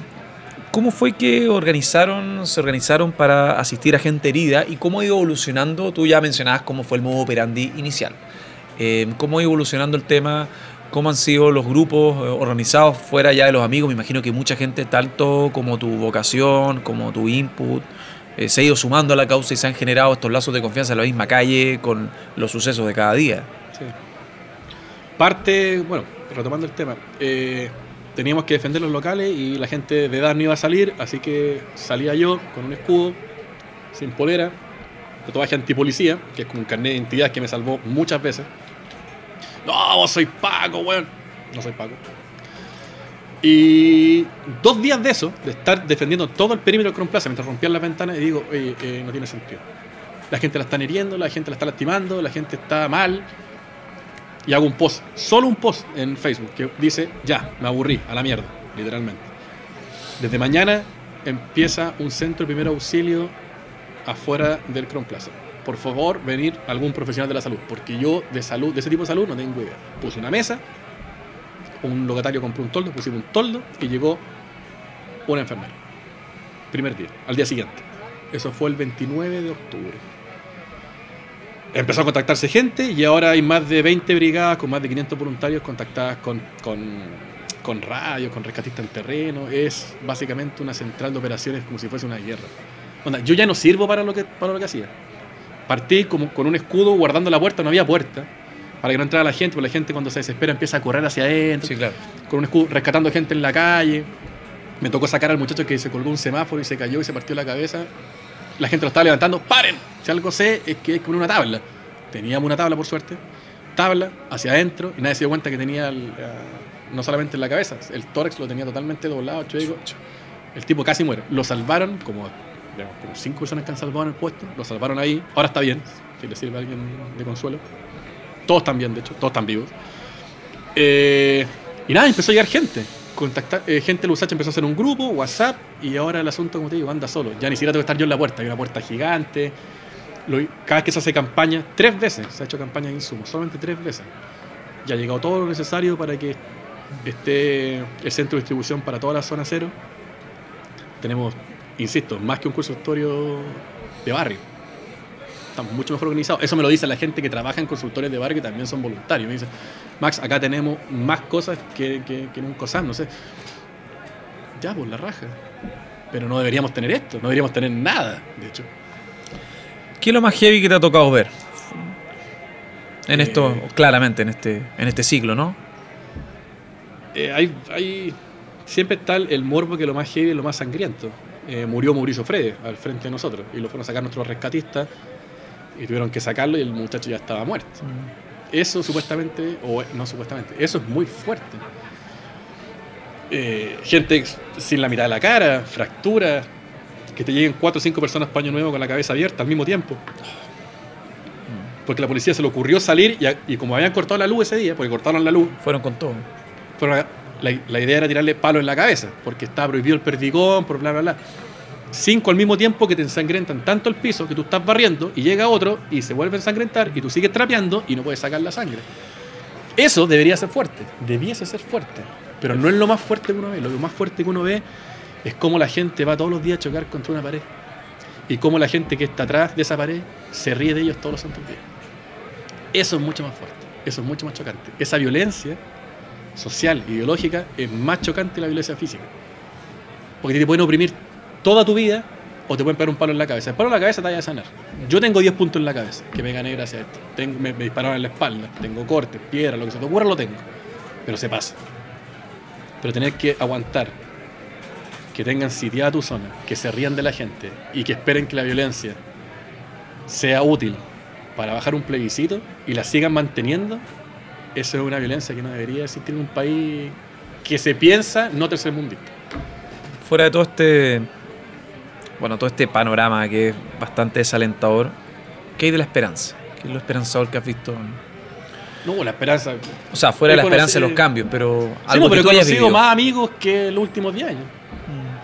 B: ¿Cómo fue que organizaron, se organizaron para asistir a gente herida y cómo ha ido evolucionando? Tú ya mencionabas cómo fue el modo operandi inicial. Eh, ¿Cómo ha ido evolucionando el tema? ¿Cómo han sido los grupos eh, organizados fuera ya de los amigos? Me imagino que mucha gente, tanto como tu vocación, como tu input, eh, se ha ido sumando a la causa y se han generado estos lazos de confianza en la misma calle con los sucesos de cada día.
C: Sí. Parte, bueno, retomando el tema, eh, teníamos que defender los locales y la gente de edad no iba a salir, así que salía yo con un escudo, sin polera, tatuaje antipolicía, que es como un carnet de identidad que me salvó muchas veces. No, vos soy Paco, weón. No soy Paco. Y dos días de eso, de estar defendiendo todo el perímetro del Crown Plaza mientras rompían las ventanas, y digo, oye, eh, no tiene sentido. La gente la están hiriendo, la gente la está lastimando, la gente está mal. Y hago un post, solo un post en Facebook que dice, ya, me aburrí, a la mierda, literalmente. Desde mañana empieza un centro de primer auxilio afuera del Crown Plaza. Por favor, venir algún profesional de la salud, porque yo de salud, de ese tipo de salud no tengo idea. Puse una mesa, un locatario compró un toldo, pusimos un toldo y llegó una enfermera. Primer día, al día siguiente. Eso fue el 29 de octubre. Empezó a contactarse gente y ahora hay más de 20 brigadas con más de 500 voluntarios contactadas con, con, con radios, con rescatistas en terreno. Es básicamente una central de operaciones como si fuese una guerra. Yo ya no sirvo para lo que, para lo que hacía. Partí como con un escudo guardando la puerta, no había puerta. Para que no entrara la gente, porque la gente cuando se desespera empieza a correr hacia adentro,
B: Sí, claro.
C: con un escudo, rescatando gente en la calle. Me tocó sacar al muchacho que se colgó un semáforo y se cayó y se partió la cabeza. La gente lo estaba levantando. ¡Paren! Si algo sé es que que poner una tabla. Teníamos una tabla, por suerte. Tabla, hacia adentro, y nadie se dio cuenta que tenía el, eh, no solamente en la cabeza, el tórax lo tenía totalmente doblado, chueco. El tipo casi muere. Lo salvaron, como, digamos, como cinco personas que han salvado en el puesto. Lo salvaron ahí. Ahora está bien, si le sirve a alguien de consuelo. Todos están bien, de hecho, todos están vivos. Eh, y nada, empezó a llegar gente. Contactar, eh, gente de Lusacha empezó a hacer un grupo, WhatsApp, y ahora el asunto, como te digo, anda solo. Ya ni siquiera tengo que estar yo en la puerta, hay una puerta gigante. Lo- cada vez que se hace campaña, tres veces se ha hecho campaña de insumos, solamente tres veces. Ya ha llegado todo lo necesario para que esté el centro de distribución para toda la zona cero. Tenemos, insisto, más que un consultorio de barrio. Estamos mucho mejor organizados. Eso me lo dice la gente que trabaja en consultorios de barrio que también son voluntarios. Me dice, Max, acá tenemos más cosas que, que, que en un COSAM, no sé. Ya, pues la raja. Pero no deberíamos tener esto, no deberíamos tener nada, de hecho.
B: ¿Qué es lo más heavy que te ha tocado ver? En esto,
C: Eh.
B: claramente, en este, en este ciclo, ¿no?
C: Eh, hay, hay, siempre está el, morbo que lo más heavy es lo más sangriento. Eh, murió Mauricio Freire al frente de nosotros y lo fueron a sacar nuestros rescatistas y tuvieron que sacarlo y el muchacho ya estaba muerto. Eso supuestamente, o no supuestamente, eso es muy fuerte. Eh, gente sin la mitad de la cara, fracturas, que te lleguen cuatro o cinco personas paño nuevo con la cabeza abierta al mismo tiempo. Porque la policía se le ocurrió salir y, a- y como habían cortado la luz ese día, porque cortaron la luz,
B: Fueron con todo.
C: fueron a- la, la idea era tirarle palo en la cabeza, porque estaba prohibido el perdigón, por bla, bla, bla. Cinco al mismo tiempo que te ensangrentan tanto el piso que tú estás barriendo y llega otro y se vuelve a ensangrentar y tú sigues trapeando y no puedes sacar la sangre. Eso debería ser fuerte, debiese ser fuerte, pero no es lo más fuerte que uno ve. Lo más fuerte que uno ve es cómo la gente va todos los días a chocar contra una pared y cómo la gente que está atrás de esa pared se ríe de ellos todos los santos días. Eso es mucho más fuerte, eso es mucho más chocante. Esa violencia social, ideológica, es más chocante que la violencia física. Porque te pueden oprimir toda tu vida o te pueden pegar un palo en la cabeza. El palo en la cabeza te vaya a sanar. Yo tengo 10 puntos en la cabeza que me gané gracias a esto. Me, dispararon en la espalda, tengo cortes, piedras, lo que se te ocurra lo tengo. Pero se pasa. Pero tener que aguantar que tengan sitiada tu zona, que se rían de la gente y que esperen que la violencia sea útil para bajar un plebiscito y la sigan manteniendo, eso es una violencia que no debería existir en un país que se piensa no tercermundista.
B: Fuera de todo este. Bueno, todo este panorama que es bastante desalentador, ¿qué hay de la esperanza? ¿Qué es lo esperanzador que has visto?
C: No, la esperanza.
B: O sea, fuera de la esperanza de los cambios, pero
C: Sí,
B: algo
C: no,
B: que
C: pero
B: tú
C: he conocido
B: vivido.
C: más amigos que los últimos 10 años.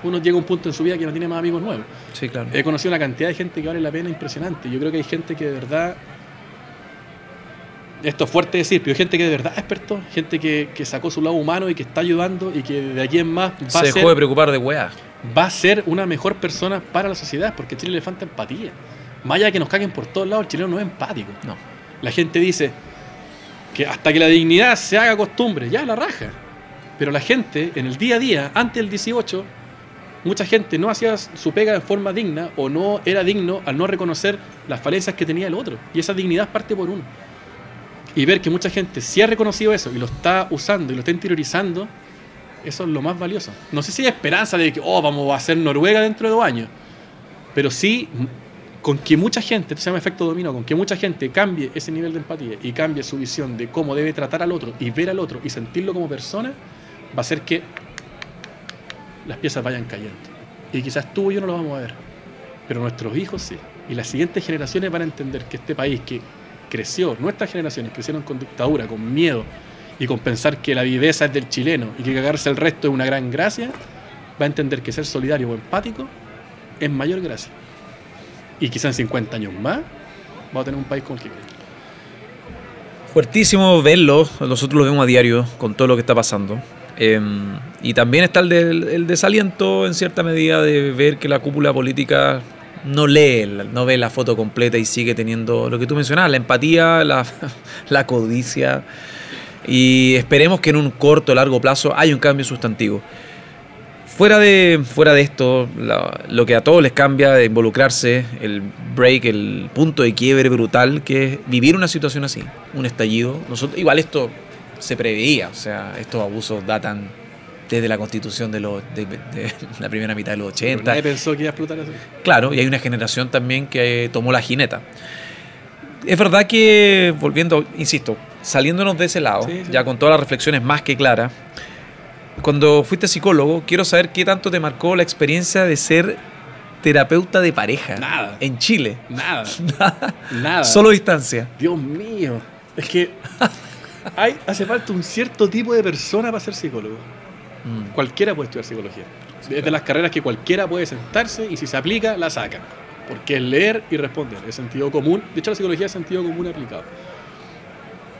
C: Uno llega a un punto en su vida que no tiene más amigos nuevos.
B: Sí, claro.
C: He conocido una cantidad de gente que vale la pena impresionante. Yo creo que hay gente que de verdad. Esto es fuerte decir, pero hay gente que de verdad despertó, gente que, que sacó su lado humano y que está ayudando y que de aquí en más va
B: Se
C: a,
B: dejó
C: ser,
B: de preocupar de weá.
C: Va a ser una mejor persona para la sociedad, porque a Chile le falta empatía. Más allá de que nos caguen por todos lados, el chileno no es empático.
B: No.
C: La gente dice que hasta que la dignidad se haga costumbre, ya la raja. Pero la gente, en el día a día, antes del 18, mucha gente no hacía su pega de forma digna o no era digno al no reconocer las falencias que tenía el otro. Y esa dignidad parte por uno. Y ver que mucha gente sí ha reconocido eso y lo está usando y lo está interiorizando, eso es lo más valioso. No sé si hay esperanza de que, oh, vamos a ser Noruega dentro de dos años. Pero sí, con que mucha gente, esto se llama efecto dominó, con que mucha gente cambie ese nivel de empatía y cambie su visión de cómo debe tratar al otro y ver al otro y sentirlo como persona, va a hacer que las piezas vayan cayendo. Y quizás tú y yo no lo vamos a ver, pero nuestros hijos sí. Y las siguientes generaciones van a entender que este país que creció, nuestras generaciones crecieron con dictadura, con miedo y con pensar que la viveza es del chileno y que cagarse el resto es una gran gracia, va a entender que ser solidario o empático es mayor gracia. Y quizás en 50 años más va a tener un país como el que.
B: Fuertísimo verlo, nosotros lo vemos a diario con todo lo que está pasando. Eh, y también está el, del- el desaliento en cierta medida de ver que la cúpula política no lee, no ve la foto completa y sigue teniendo lo que tú mencionabas, la empatía, la, la codicia. Y esperemos que en un corto o largo plazo haya un cambio sustantivo. Fuera de, fuera de esto, lo que a todos les cambia de involucrarse, el break, el punto de quiebre brutal, que es vivir una situación así, un estallido. Nosotros, igual esto se preveía, o sea, estos abusos datan desde la constitución de, los, de, la primera mitad de los 80.
C: nadie pensó que iba a explotar así.
B: Claro, y hay una generación también que tomó la jineta. Es verdad que, volviendo, insisto, saliéndonos de ese lado, ya con todas las reflexiones más que claras, cuando fuiste psicólogo, quiero saber qué tanto te marcó la experiencia de ser terapeuta de pareja.
C: Nada.
B: En Chile.
C: Nada.
B: Nada.
C: Nada.
B: Solo distancia.
C: Dios mío. Es que hay, hace falta un cierto tipo de persona para ser psicólogo. Mm. Cualquiera puede estudiar psicología. es de las carreras que cualquiera puede sentarse y si se aplica, la saca. Porque es leer y responder. Es sentido común. De hecho, la psicología es sentido común aplicado.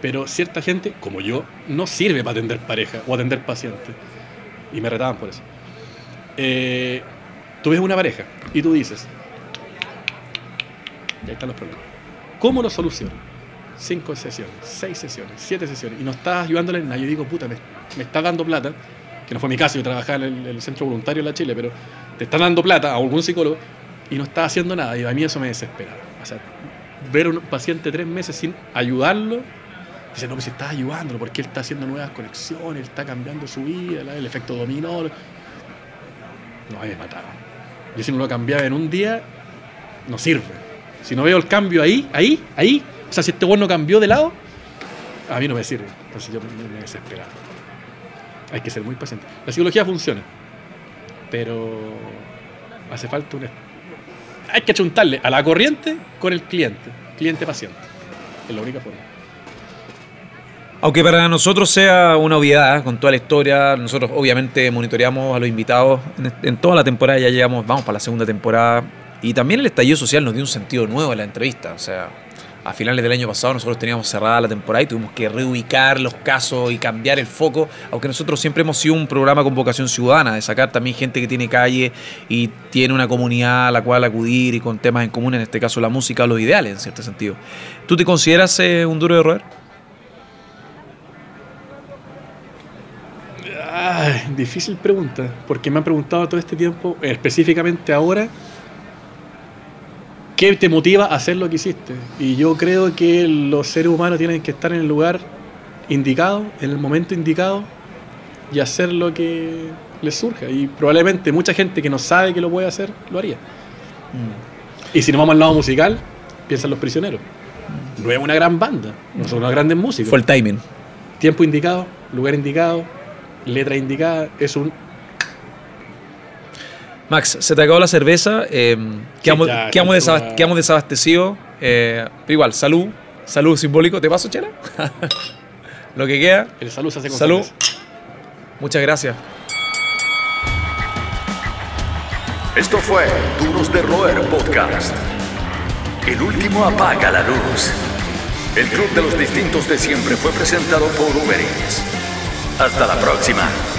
C: Pero cierta gente, como yo, no sirve para atender pareja o atender pacientes. Y me retaban por eso. Eh, tú ves una pareja y tú dices, y ahí están los problemas. ¿Cómo lo soluciono? Cinco sesiones, seis sesiones, siete sesiones, y no estás ayudándole en nada. Yo digo, puta, me, me estás dando plata, que no fue mi caso, yo trabajaba en el, centro voluntario de la Chile, pero te están dando plata a algún psicólogo y no estás haciendo nada, y a mí eso me desespera. O sea, ver a un paciente tres meses sin ayudarlo Dice, no, pues si estás ayudándolo, porque él está haciendo nuevas conexiones, él está cambiando su vida, el efecto dominó. No, me mataba. Yo si no lo cambiaba en un día, no sirve. Si no veo el cambio ahí, ahí, ahí, o sea, si este bueno cambió de lado, a mí no me sirve. Entonces yo me, me desesperaba. Hay que ser muy paciente. La psicología funciona, pero hace falta un... Hay que achuntarle a la corriente con el cliente, cliente-paciente. Es la única forma.
B: Aunque para nosotros sea una obviedad con toda la historia, nosotros obviamente monitoreamos a los invitados en, toda la temporada, ya llegamos, vamos para la segunda temporada, y también el estallido social nos dio un sentido nuevo en la entrevista, o sea, a finales del año pasado nosotros teníamos cerrada la temporada y tuvimos que reubicar los casos y cambiar el foco, aunque nosotros siempre hemos sido un programa con vocación ciudadana, de sacar también gente que tiene calle y tiene una comunidad a la cual acudir y con temas en común, en este caso la música, los ideales en cierto sentido. ¿Tú te consideras eh, un duro de roer?
C: Difícil pregunta, porque me han preguntado todo este tiempo, específicamente ahora, ¿qué te motiva a hacer lo que hiciste? Y yo creo que los seres humanos tienen que estar en el lugar indicado, en el momento indicado, y hacer lo que les surja. Y probablemente mucha gente que no sabe que lo puede hacer, lo haría. Mm. Y si nos vamos al lado musical, piensan los prisioneros. No es una gran banda, no son unos grandes músicos.
B: Fue el timing.
C: Tiempo indicado, lugar indicado, letra indicada, es un...
B: Max, se te acabó la cerveza, eh, quedamos, desabastecidos, eh, igual, salud, salud simbólico, ¿te paso, chela? Lo que queda.
C: El salud se hace con
B: Salud. Muchas gracias.
A: Esto fue Duros de Roer Podcast. El último apaga la luz. El Club de los Distintos de Siempre fue presentado por Uber Hasta la próxima.